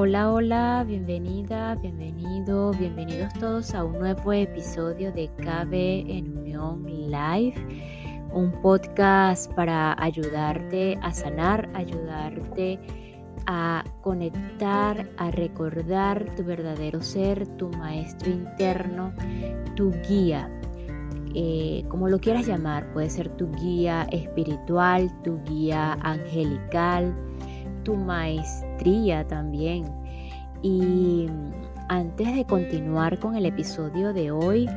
Hola, hola, bienvenida, bienvenido, bienvenidos todos a un nuevo episodio de KB en Unión Live, un podcast para ayudarte a sanar, ayudarte a conectar, a recordar tu verdadero ser, tu maestro interno, tu guía. Eh, como lo quieras llamar, puede ser tu guía espiritual, tu guía angelical, tu también. Y antes de continuar con el episodio de hoy,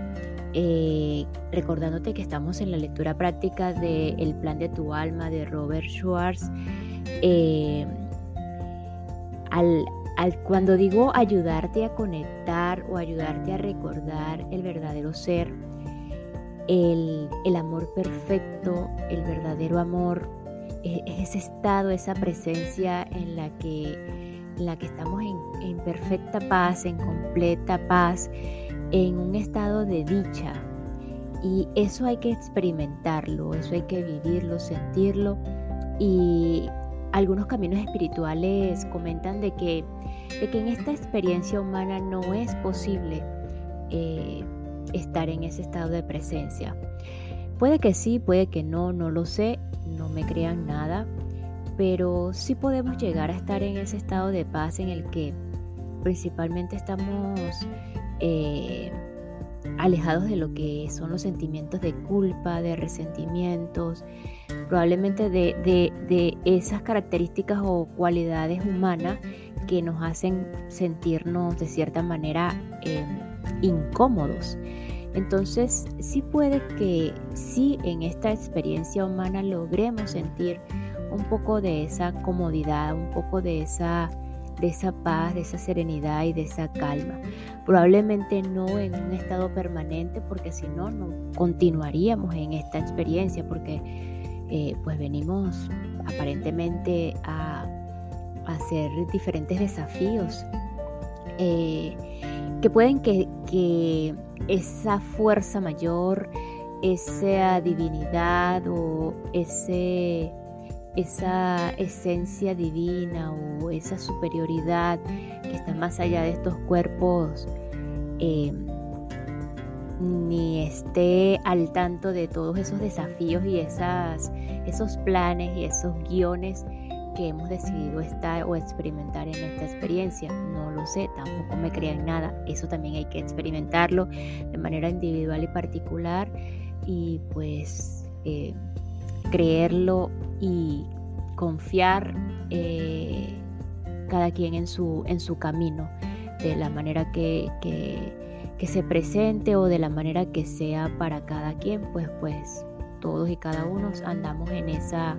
eh, recordándote que estamos en la lectura práctica de El plan de tu alma de Robert Schwartz, eh, al, cuando digo ayudarte a conectar o ayudarte a recordar el verdadero ser, el, el amor perfecto, el verdadero amor, es ese estado, esa presencia en la que, la que estamos en, en perfecta paz, en completa paz, en un estado de dicha. Y eso hay que experimentarlo, eso hay que vivirlo, sentirlo. Y algunos caminos espirituales comentan de que, de que en esta experiencia humana no es posible eh, estar en ese estado de presencia. Puede que sí, puede que no, no lo sé, no me crean nada, pero sí podemos llegar a estar en ese estado de paz en el que principalmente estamos eh, alejados de lo que son los sentimientos de culpa, de resentimientos, probablemente de, esas características o cualidades humanas que nos hacen sentirnos de cierta manera em, incómodos. Entonces, sí puede que sí en esta experiencia humana logremos sentir un poco de esa comodidad, un poco de esa, de esa paz, de esa serenidad y de esa calma. Probablemente no en un estado permanente, porque si no, no continuaríamos en esta experiencia, porque eh, pues venimos aparentemente a, hacer diferentes desafíos eh, que pueden que, que esa fuerza mayor, esa divinidad o ese, esa esencia divina o esa superioridad que está más allá de estos cuerpos, eh, ni esté al tanto de todos esos desafíos y esos planes y esos guiones que hemos decidido estar o experimentar en esta experiencia. No lo sé, tampoco me crean nada. Eso también hay que experimentarlo de manera individual y particular y pues eh, creerlo y confiar eh, cada quien en su, en su camino de la manera que, que, que se presente o de la manera que sea para cada quien, pues pues todos y cada uno andamos en esa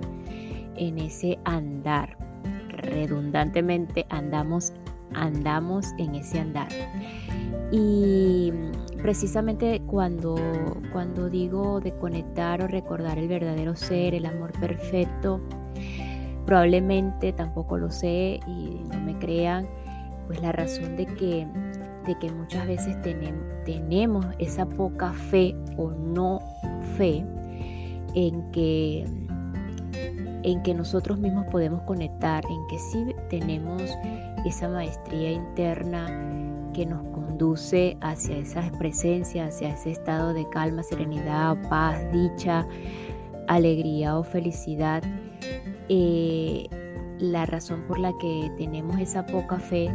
en ese andar. Redundantemente andamos, andamos en ese andar. Y precisamente cuando, cuando digo de conectar o recordar el verdadero ser, el amor perfecto, probablemente tampoco lo sé y no me crean, pues la razón de que, de que muchas veces tenemos, tenemos esa poca fe o no fe en que en que nosotros mismos podemos conectar, en que sí tenemos esa maestría interna que nos conduce hacia esa presencia, hacia ese estado de calma, serenidad, paz, dicha, alegría o felicidad. Eh, la razón por la que tenemos esa poca fe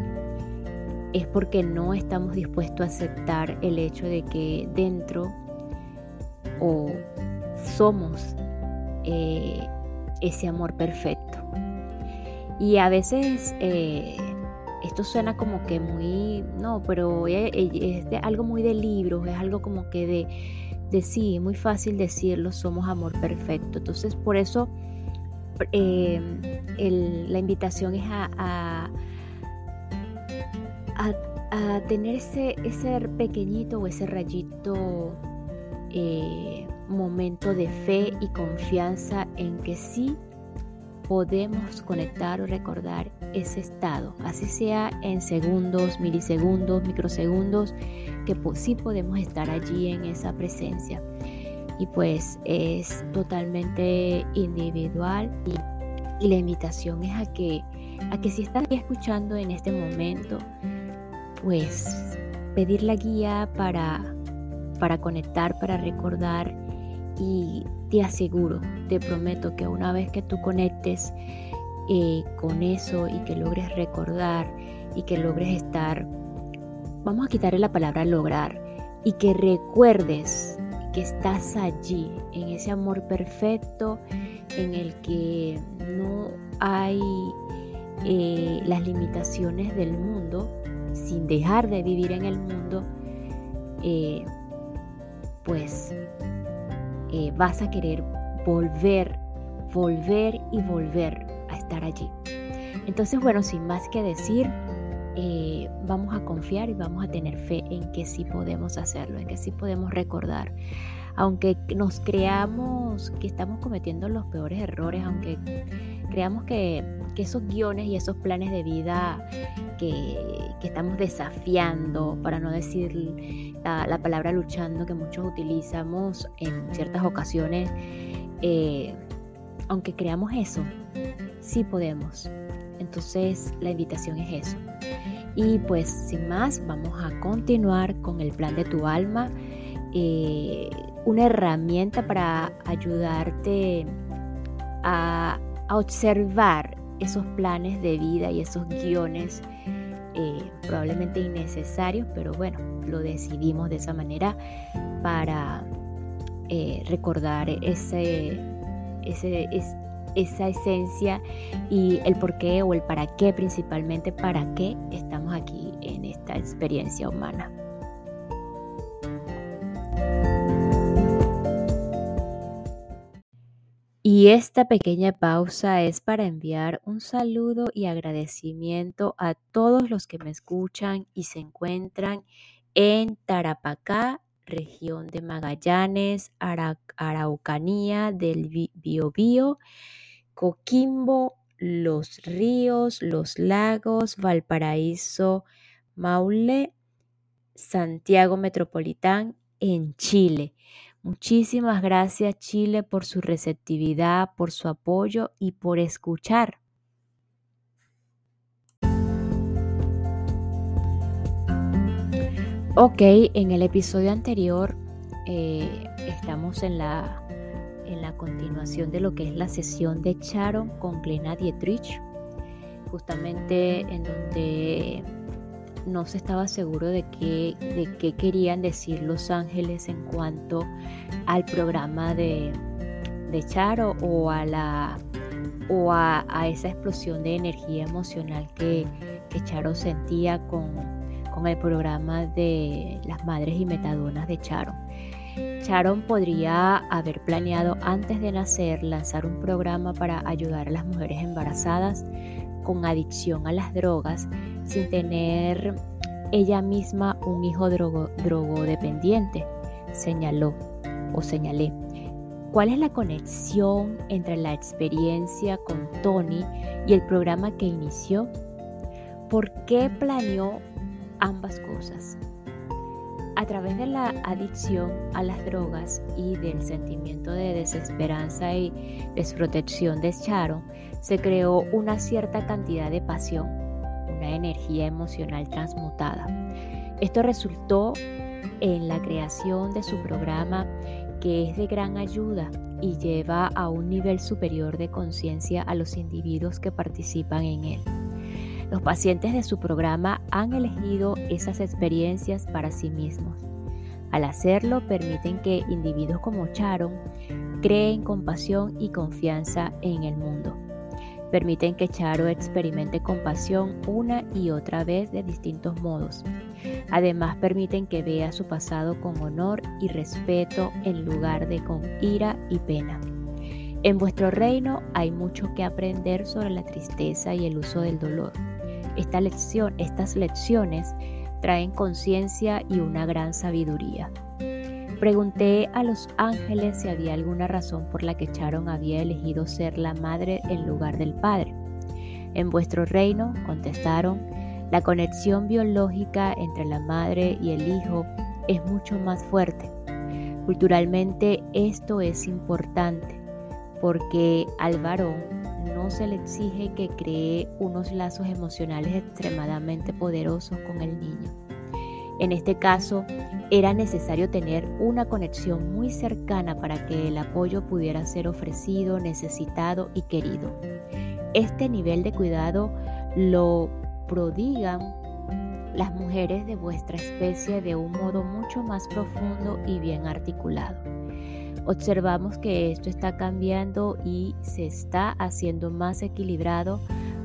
es porque no estamos dispuestos a aceptar el hecho de que dentro o somos eh, ese amor perfecto. Y a veces eh, esto suena como que muy, no, pero es, algo muy de libros, es algo como que de, de sí, muy fácil decirlo, somos amor perfecto. Entonces por eso eh, la invitación es a, a, tener ese, ese pequeñito o ese rayito eh, momento de fe y confianza en que sí podemos conectar o recordar ese estado, así sea en segundos, milisegundos, microsegundos, que sí podemos estar allí en esa presencia. Y pues es totalmente individual y, la invitación es a que a que si estás escuchando en este momento, pues pedir la guía para, para conectar, para recordar y te aseguro, te prometo que una vez que tú conectes eh, con eso y que logres recordar y que logres estar, vamos a quitarle la palabra lograr y que recuerdes que estás allí, en ese amor perfecto en el que no hay eh, las limitaciones del mundo, sin dejar de vivir en el mundo, eh, pues eh, vas a querer volver, volver y volver a estar allí. Entonces, bueno, sin más que decir, eh, vamos a confiar y vamos a tener fe en que sí podemos hacerlo, en que sí podemos recordar. Aunque nos creamos que estamos cometiendo los peores errores, aunque creamos que, esos guiones y esos planes de vida que, estamos desafiando, para no decir la, palabra luchando que muchos utilizamos en ciertas ocasiones, eh, aunque creamos eso, sí podemos. Entonces la invitación es eso. Y pues sin más, vamos a continuar con el plan de tu alma, eh, una herramienta para ayudarte a, observar esos planes de vida y esos guiones eh, probablemente innecesarios, pero bueno, lo decidimos de esa manera para eh, recordar ese, ese, esa esencia y el por qué o el para qué principalmente, para qué estamos aquí en esta experiencia humana. Y esta pequeña pausa es para enviar un saludo y agradecimiento a todos los que me escuchan y se encuentran en Tarapacá, región de Magallanes, Araucanía del Biobío Coquimbo, Los Ríos, Los Lagos, Valparaíso, Maule, Santiago Metropolitán en Chile. Muchísimas gracias Chile por su receptividad, por su apoyo y por escuchar. Ok, en el episodio anterior eh, estamos en la en la continuación de lo que es la sesión de Charon con Glena Dietrich, justamente en donde no se estaba seguro de qué, de qué querían decir los ángeles en cuanto al programa de, de Charo o a la o a, esa explosión de energía emocional que, que Charo sentía con, con el programa de las madres y metadonas de Charo. Sharon podría haber planeado antes de nacer lanzar un programa para ayudar a las mujeres embarazadas con adicción a las drogas sin tener ella misma un hijo drogo, drogodependiente, señaló o señalé. ¿Cuál es la conexión entre la experiencia con Tony y el programa que inició? ¿Por qué planeó ambas cosas? A través de la adicción a las drogas y del sentimiento de desesperanza y desprotección de Sharon, se creó una cierta cantidad de pasión, una energía emocional transmutada. Esto resultó en la creación de su programa que es de gran ayuda y lleva a un nivel superior de conciencia a los individuos que participan en él. Los pacientes de su programa han elegido esas experiencias para sí mismos. Al hacerlo, permiten que individuos como Charon creen compasión y confianza en el mundo. Permiten que Charo experimente compasión una y otra vez de distintos modos. Además, permiten que vea su pasado con honor y respeto en lugar de con ira y pena. En vuestro reino hay mucho que aprender sobre la tristeza y el uso del dolor. Estas lecciones traen conciencia y una gran sabiduría. Pregunté a los ángeles si había alguna razón por la que Charon había elegido ser la madre en lugar del padre. En vuestro reino, contestaron, la conexión biológica entre la madre y el hijo es mucho más fuerte. Culturalmente esto es importante porque al varón no se le exige que cree unos lazos emocionales extremadamente poderosos con el niño. En este caso, era necesario tener una conexión muy cercana para que el apoyo pudiera ser ofrecido, necesitado y querido. Este nivel de cuidado lo prodigan las mujeres de vuestra especie de un modo mucho más profundo y bien articulado. Observamos que esto está cambiando y se está haciendo más equilibrado,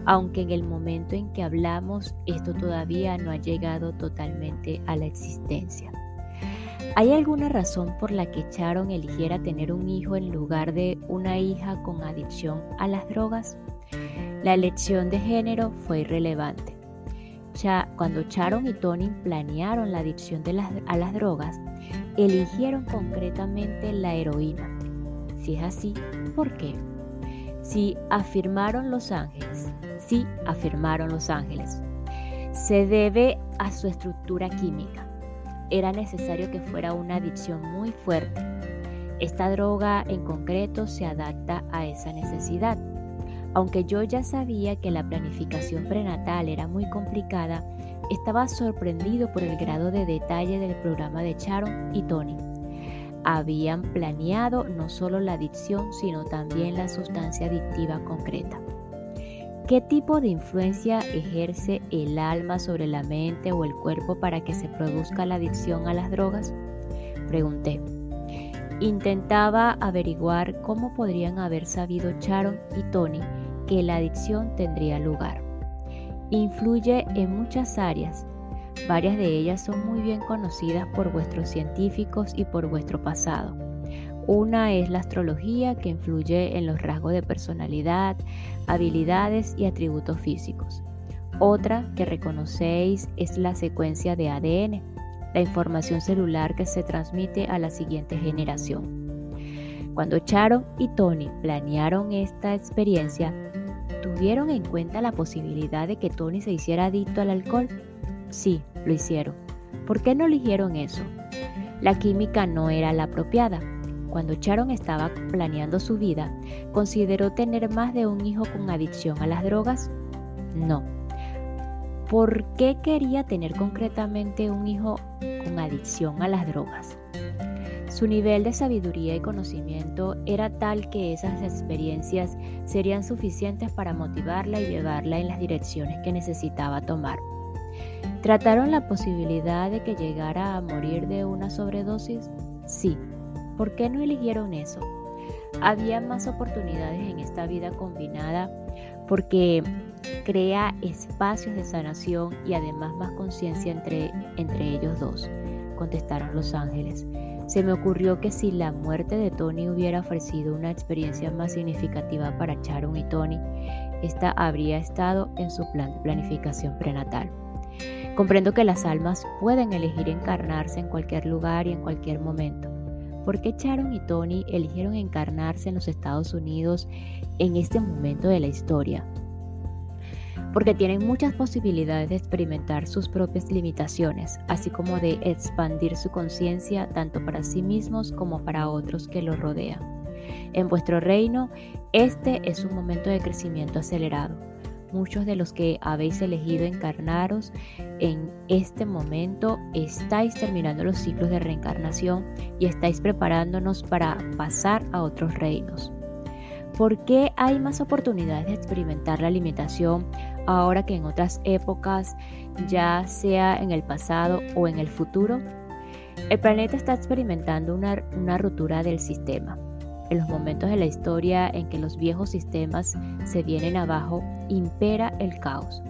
aunque en el momento en que hablamos esto todavía no ha llegado totalmente a la existencia. ¿Hay alguna razón por la que Sharon eligiera tener un hijo en lugar de una hija con adicción a las drogas? La elección de género fue irrelevante. cuando Sharon y Tony planearon la adicción a las drogas, eligieron concretamente la heroína. Si es así, ¿por qué? Si afirmaron los ángeles, sí afirmaron los ángeles, se debe a su estructura química. Era necesario que fuera una adicción muy fuerte. Esta droga en concreto se adapta a esa necesidad. Aunque yo ya sabía que la planificación prenatal era muy complicada, estaba sorprendido por el grado de detalle del programa de Sharon y Tony. Habían planeado no solo la adicción, sino también la sustancia adictiva concreta. ¿Qué tipo de influencia ejerce el alma sobre la mente o el cuerpo para que se produzca la adicción a las drogas? Pregunté. Intentaba averiguar cómo podrían haber sabido Sharon y Tony que la adicción tendría lugar. Influye en muchas áreas. Varias de ellas son muy bien conocidas por vuestros científicos y por vuestro pasado. Una es la astrología que influye en los rasgos de personalidad, habilidades y atributos físicos. Otra que reconocéis es la secuencia de ADN, la información celular que se transmite a la siguiente generación. Cuando Sharon y Tony planearon esta experiencia, ¿tuvieron en cuenta la posibilidad de que Tony se hiciera adicto al alcohol? Sí, lo hicieron. ¿Por qué no eligieron eso? La química no era la apropiada. Cuando Sharon estaba planeando su vida, ¿consideró tener más de un hijo con adicción a las drogas? No. ¿Por qué quería tener concretamente un hijo con adicción a las drogas? Su nivel de sabiduría y conocimiento era tal que esas experiencias serían suficientes para motivarla y llevarla en las direcciones que necesitaba tomar. ¿Trataron la posibilidad de que llegara a morir de una sobredosis? Sí. ¿Por qué no eligieron eso? Había más oportunidades en esta vida combinada porque crea espacios de sanación y además más conciencia entre, entre ellos dos, contestaron los ángeles. Se me ocurrió que si la muerte de Tony hubiera ofrecido una experiencia más significativa para Sharon y Tony, esta habría estado en su plan de planificación prenatal. Comprendo que las almas pueden elegir encarnarse en cualquier lugar y en cualquier momento. ¿Por qué Sharon y Tony eligieron encarnarse en los Estados Unidos en este momento de la historia? porque tienen muchas posibilidades de experimentar sus propias limitaciones, así como de expandir su conciencia tanto para sí mismos como para otros que los rodean. En vuestro reino, este es un momento de crecimiento acelerado. Muchos de los que habéis elegido encarnaros en este momento estáis terminando los ciclos de reencarnación y estáis preparándonos para pasar a otros reinos. ¿Por qué hay más oportunidades de experimentar la limitación ahora que en otras épocas, ya sea en el pasado o en el futuro? El planeta está experimentando una, una ruptura del sistema. En los momentos de la historia en que los viejos sistemas se vienen abajo, impera el caos.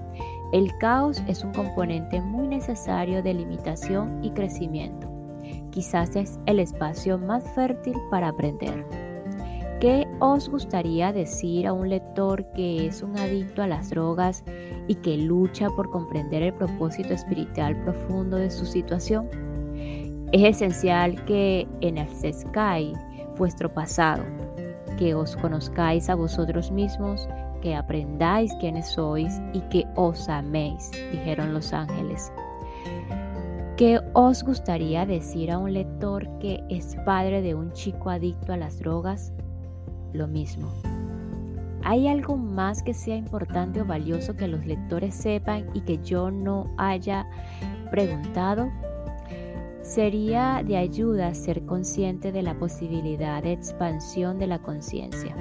El caos es un componente muy necesario de limitación y crecimiento. Quizás es el espacio más fértil para aprender. ¿Qué os gustaría decir a un lector que es un adicto a las drogas y que lucha por comprender el propósito espiritual profundo de su situación? Es esencial que enaltezcáis vuestro pasado, que os conozcáis a vosotros mismos, que aprendáis quiénes sois y que os améis, dijeron los ángeles. ¿Qué os gustaría decir a un lector que es padre de un chico adicto a las drogas? lo mismo. ¿Hay algo más que sea importante o valioso que los lectores sepan y que yo no haya preguntado? Sería de ayuda ser consciente de la posibilidad de expansión de la conciencia.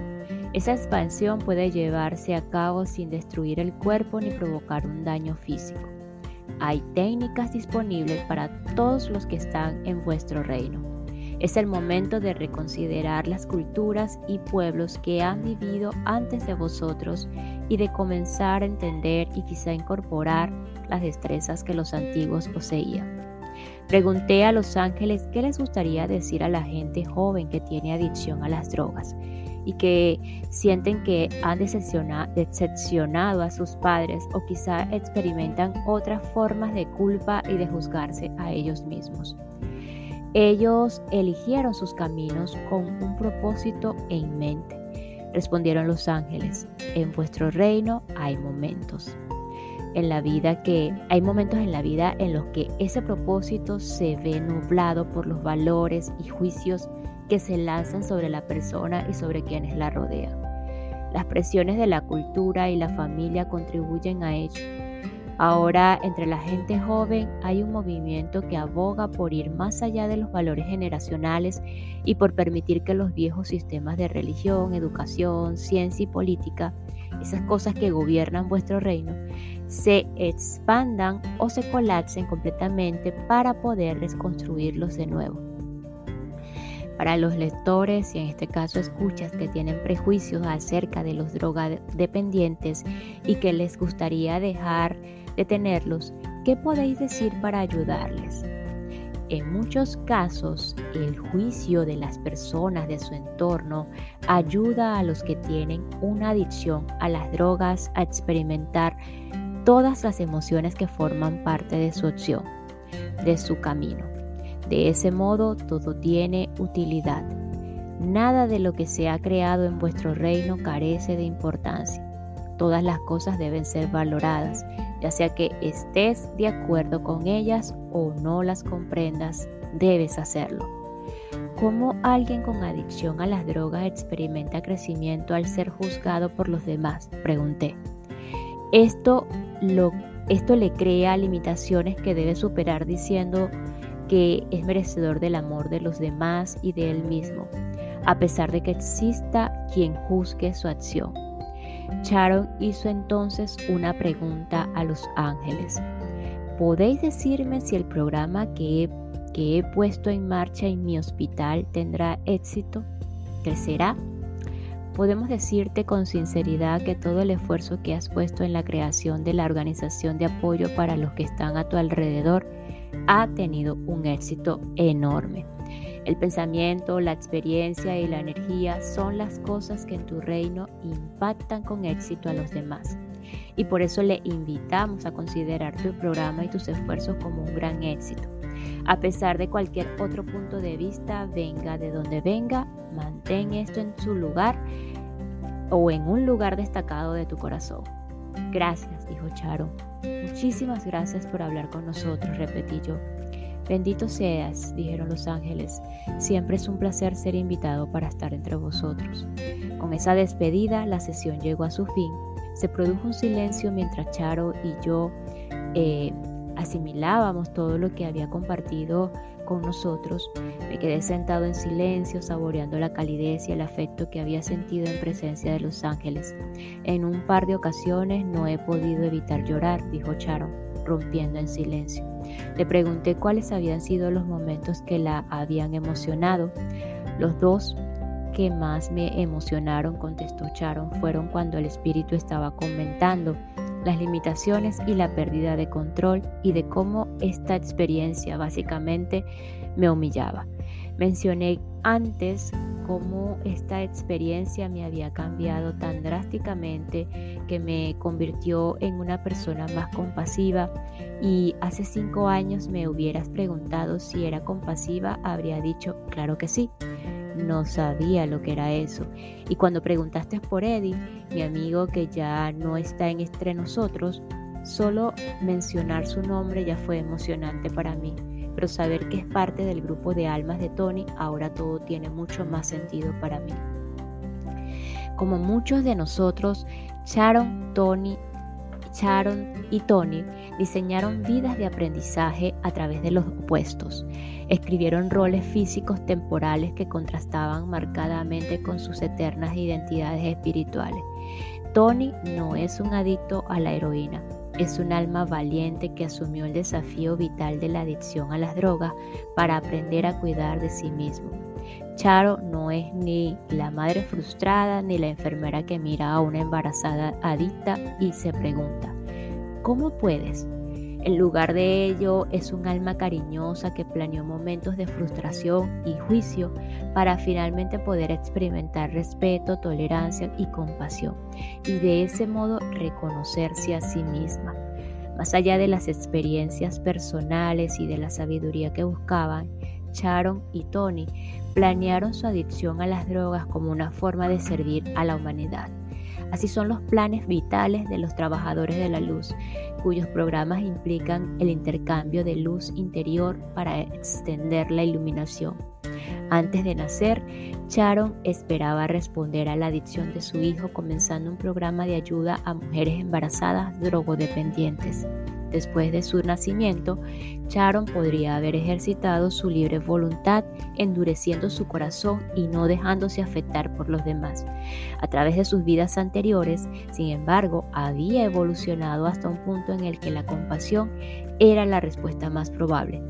Esa expansión puede llevarse a cabo sin destruir el cuerpo ni provocar un daño físico. Hay técnicas disponibles para todos los que están en vuestro reino. Es el momento de reconsiderar las culturas y pueblos que han vivido antes de vosotros y de comenzar a entender y quizá incorporar las destrezas que los antiguos poseían. Pregunté a los ángeles qué les gustaría decir a la gente joven que tiene adicción a las drogas y que sienten que han decepcionado a sus padres o quizá experimentan otras formas de culpa y de juzgarse a ellos mismos. Ellos eligieron sus caminos con un propósito en mente. Respondieron los ángeles, en vuestro reino hay momentos. En la vida que hay momentos en la vida en los que ese propósito se ve nublado por los valores y juicios que se lanzan sobre la persona y sobre quienes la rodean. Las presiones de la cultura y la familia contribuyen a ello Ahora, entre la gente joven hay un movimiento que aboga por ir más allá de los valores generacionales y por permitir que los viejos sistemas de religión, educación, ciencia y política, esas cosas que gobiernan vuestro reino, se expandan o se colapsen completamente para poder reconstruirlos de nuevo. Para los lectores y en este caso escuchas que tienen prejuicios acerca de los drogadependientes y que les gustaría dejar tenerlos, ¿qué podéis decir para ayudarles? En muchos casos, el juicio de las personas de su entorno ayuda a los que tienen una adicción a las drogas a experimentar todas las emociones que forman parte de su opción, de su camino. De ese modo, todo tiene utilidad. Nada de lo que se ha creado en vuestro reino carece de importancia. Todas las cosas deben ser valoradas, ya sea que estés de acuerdo con ellas o no las comprendas, debes hacerlo. ¿Cómo alguien con adicción a las drogas experimenta crecimiento al ser juzgado por los demás? Pregunté. Esto, esto le crea limitaciones que debe superar diciendo que es merecedor del amor de los demás y de él mismo, a pesar de que exista quien juzgue su acción. Sharon hizo entonces una pregunta a los ángeles. ¿Podéis decirme si el programa que he, que he puesto en marcha en mi hospital tendrá éxito? ¿Crecerá? Podemos decirte con sinceridad que todo el esfuerzo que has puesto en la creación de la organización de apoyo para los que están a tu alrededor ha tenido un éxito enorme. El pensamiento, la experiencia y la energía son las cosas que en tu reino impactan con éxito a los demás. Y por eso le invitamos a considerar tu programa y tus esfuerzos como un gran éxito. A pesar de cualquier otro punto de vista, venga de donde venga, mantén esto en su lugar o en un lugar destacado de tu corazón. Gracias, dijo Charo. Muchísimas gracias por hablar con nosotros, repetí yo. Bendito seas, dijeron los ángeles, siempre es un placer ser invitado para estar entre vosotros. Con esa despedida, la sesión llegó a su fin. Se produjo un silencio mientras Charo y yo eh, asimilábamos todo lo que había compartido con nosotros. Me quedé sentado en silencio, saboreando la calidez y el afecto que había sentido en presencia de los ángeles. En un par de ocasiones no he podido evitar llorar, dijo Charo, rompiendo en silencio. Le pregunté cuáles habían sido los momentos que la habían emocionado. Los dos que más me emocionaron, contestó Sharon, fueron cuando el espíritu estaba comentando las limitaciones y la pérdida de control y de cómo esta experiencia básicamente me humillaba. Mencioné antes cómo esta experiencia me había cambiado tan drásticamente que me convirtió en una persona más compasiva y hace cinco años me hubieras preguntado si era compasiva, habría dicho, claro que sí. No sabía lo que era eso. Y cuando preguntaste por Eddie, mi amigo que ya no está en entre nosotros, solo mencionar su nombre ya fue emocionante para mí pero saber que es parte del grupo de almas de Tony, ahora todo tiene mucho más sentido para mí. Como muchos de nosotros, Sharon, Tony, Sharon y Tony diseñaron vidas de aprendizaje a través de los opuestos. Escribieron roles físicos temporales que contrastaban marcadamente con sus eternas identidades espirituales. Tony no es un adicto a la heroína, es un alma valiente que asumió el desafío vital de la adicción a las drogas para aprender a cuidar de sí mismo. Charo no es ni la madre frustrada ni la enfermera que mira a una embarazada adicta y se pregunta, ¿cómo puedes? En lugar de ello, es un alma cariñosa que planeó momentos de frustración y juicio para finalmente poder experimentar respeto, tolerancia y compasión y de ese modo reconocerse a sí misma. Más allá de las experiencias personales y de la sabiduría que buscaban, Sharon y Tony planearon su adicción a las drogas como una forma de servir a la humanidad. Así son los planes vitales de los trabajadores de la luz, cuyos programas implican el intercambio de luz interior para extender la iluminación. Antes de nacer, Sharon esperaba responder a la adicción de su hijo comenzando un programa de ayuda a mujeres embarazadas drogodependientes. Después de su nacimiento, Sharon podría haber ejercitado su libre voluntad, endureciendo su corazón y no dejándose afectar por los demás. A través de sus vidas anteriores, sin embargo, había evolucionado hasta un punto en el que la compasión era la respuesta más probable.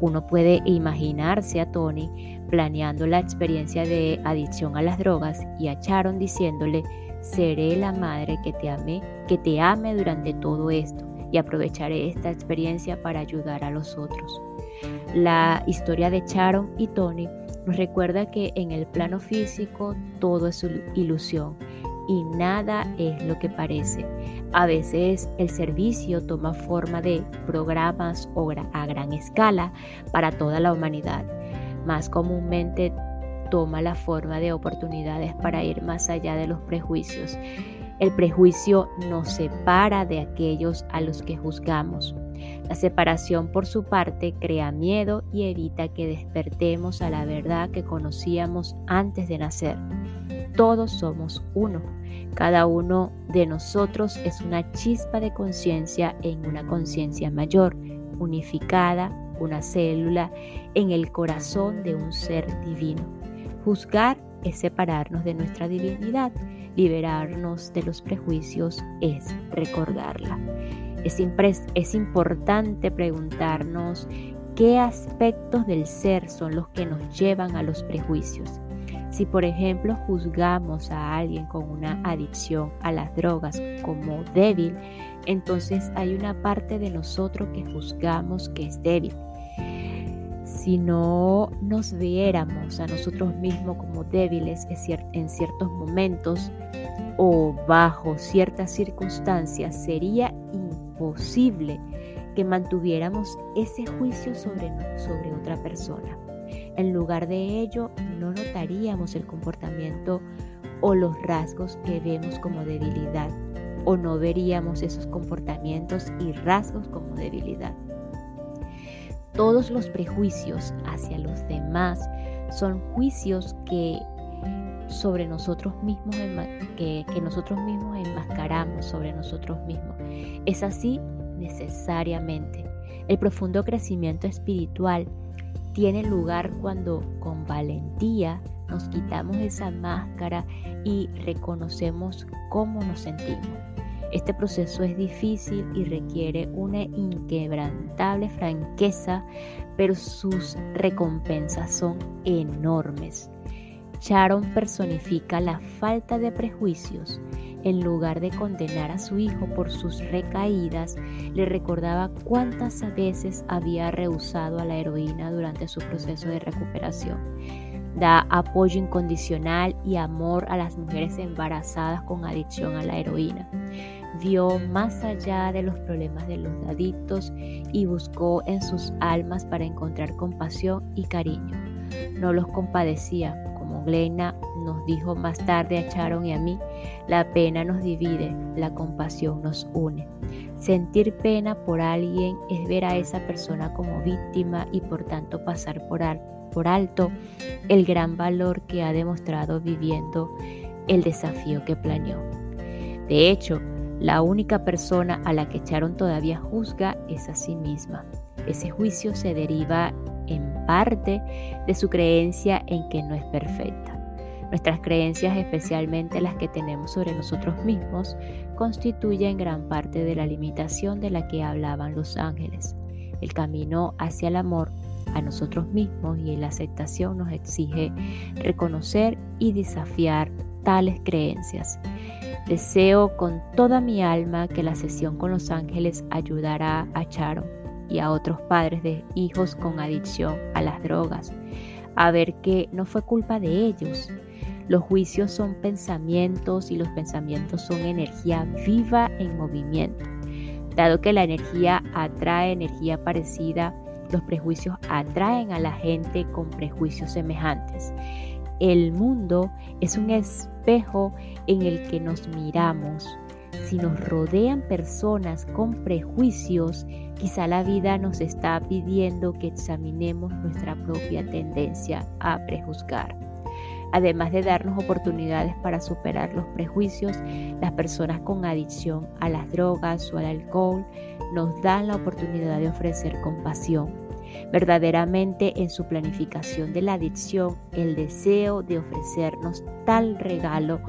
Uno puede imaginarse a Tony planeando la experiencia de adicción a las drogas y a Sharon diciéndole, seré la madre que te ame, que te ame durante todo esto y aprovecharé esta experiencia para ayudar a los otros. La historia de Sharon y Tony nos recuerda que en el plano físico todo es ilusión y nada es lo que parece. A veces el servicio toma forma de programas a gran escala para toda la humanidad. Más comúnmente toma la forma de oportunidades para ir más allá de los prejuicios el prejuicio nos separa de aquellos a los que juzgamos. La separación por su parte crea miedo y evita que despertemos a la verdad que conocíamos antes de nacer. Todos somos uno. Cada uno de nosotros es una chispa de conciencia en una conciencia mayor, unificada, una célula en el corazón de un ser divino. Juzgar es separarnos de nuestra divinidad Liberarnos de los prejuicios es recordarla. Es, es importante preguntarnos qué aspectos del ser son los que nos llevan a los prejuicios. Si por ejemplo juzgamos a alguien con una adicción a las drogas como débil, entonces hay una parte de nosotros que juzgamos que es débil si no nos viéramos a nosotros mismos como débiles en ciertos momentos o bajo ciertas circunstancias, sería imposible que mantuviéramos ese juicio sobre, sobre otra persona. En lugar de ello, no notaríamos el comportamiento o los rasgos que vemos como debilidad, o no veríamos esos comportamientos y rasgos como debilidad. Todos los prejuicios hacia los demás son juicios que sobre nosotros mismos que, que nosotros mismos enmascaramos sobre nosotros mismos. Es así necesariamente. El profundo crecimiento espiritual tiene lugar cuando con valentía nos quitamos esa máscara y reconocemos cómo nos sentimos. Este proceso es difícil y requiere una inquebrantable franqueza, pero sus recompensas son enormes. Sharon personifica la falta de prejuicios. En lugar de condenar a su hijo por sus recaídas, le recordaba cuántas veces había rehusado a la heroína durante su proceso de recuperación da apoyo incondicional y amor a las mujeres embarazadas con adicción a la heroína vio más allá de los problemas de los adictos y buscó en sus almas para encontrar compasión y cariño. No los compadecía, como Glenna nos dijo más tarde a Sharon y a mí, la pena nos divide, la compasión nos une. Sentir pena por alguien es ver a esa persona como víctima y por tanto pasar por, por alto el gran valor que ha demostrado viviendo el desafío que planeó. De hecho, la única persona a la que Charon todavía juzga es a sí misma. Ese juicio se deriva en parte de su creencia en que no es perfecta. Nuestras creencias, especialmente las que tenemos sobre nosotros mismos, constituyen gran parte de la limitación de la que hablaban los ángeles. El camino hacia el amor a nosotros mismos y la aceptación nos exige reconocer y desafiar tales creencias. Deseo con toda mi alma que la sesión con los ángeles ayudará a Charo y a otros padres de hijos con adicción a las drogas a ver que no fue culpa de ellos. Los juicios son pensamientos y los pensamientos son energía viva en movimiento. Dado que la energía atrae energía parecida, los prejuicios atraen a la gente con prejuicios semejantes. El mundo es un espejo en el que nos miramos. Si nos rodean personas con prejuicios, quizá la vida nos está pidiendo que examinemos nuestra propia tendencia a prejuzgar. Además de darnos oportunidades para superar los prejuicios, las personas con adicción a las drogas o al alcohol nos dan la oportunidad de ofrecer compasión Verdaderamente en su planificación de la adicción, el deseo de ofrecernos tal regalo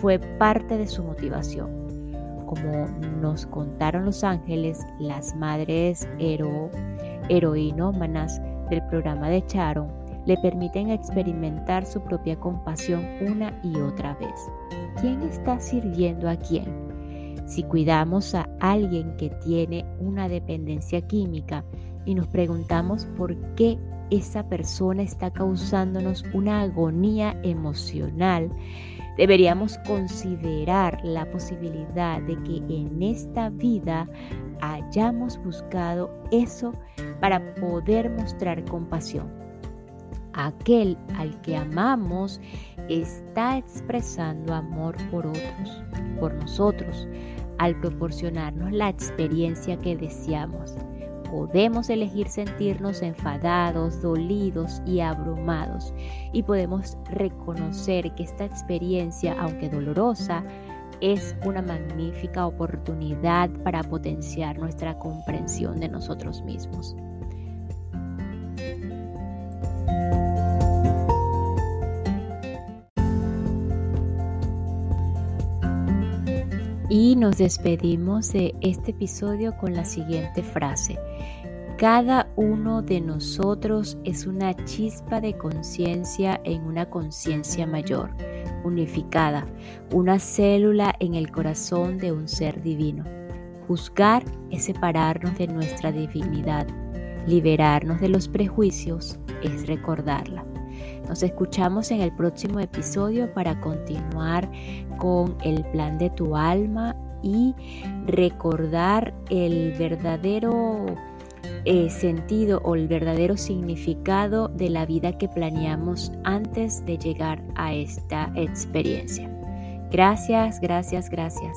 fue parte de su motivación. Como nos contaron los ángeles, las madres hero, heroinómanas del programa de Charon le permiten experimentar su propia compasión una y otra vez. ¿Quién está sirviendo a quién? Si cuidamos a alguien que tiene una dependencia química, y nos preguntamos por qué esa persona está causándonos una agonía emocional, deberíamos considerar la posibilidad de que en esta vida hayamos buscado eso para poder mostrar compasión. Aquel al que amamos está expresando amor por otros, por nosotros, al proporcionarnos la experiencia que deseamos podemos elegir sentirnos enfadados, dolidos y abrumados. Y podemos reconocer que esta experiencia, aunque dolorosa, es una magnífica oportunidad para potenciar nuestra comprensión de nosotros mismos. Y nos despedimos de este episodio con la siguiente frase. Cada uno de nosotros es una chispa de conciencia en una conciencia mayor, unificada, una célula en el corazón de un ser divino. Juzgar es separarnos de nuestra divinidad. Liberarnos de los prejuicios es recordarla. Nos escuchamos en el próximo episodio para continuar con el plan de tu alma y recordar el verdadero eh, sentido o el verdadero significado de la vida que planeamos antes de llegar a esta experiencia. Gracias, gracias, gracias.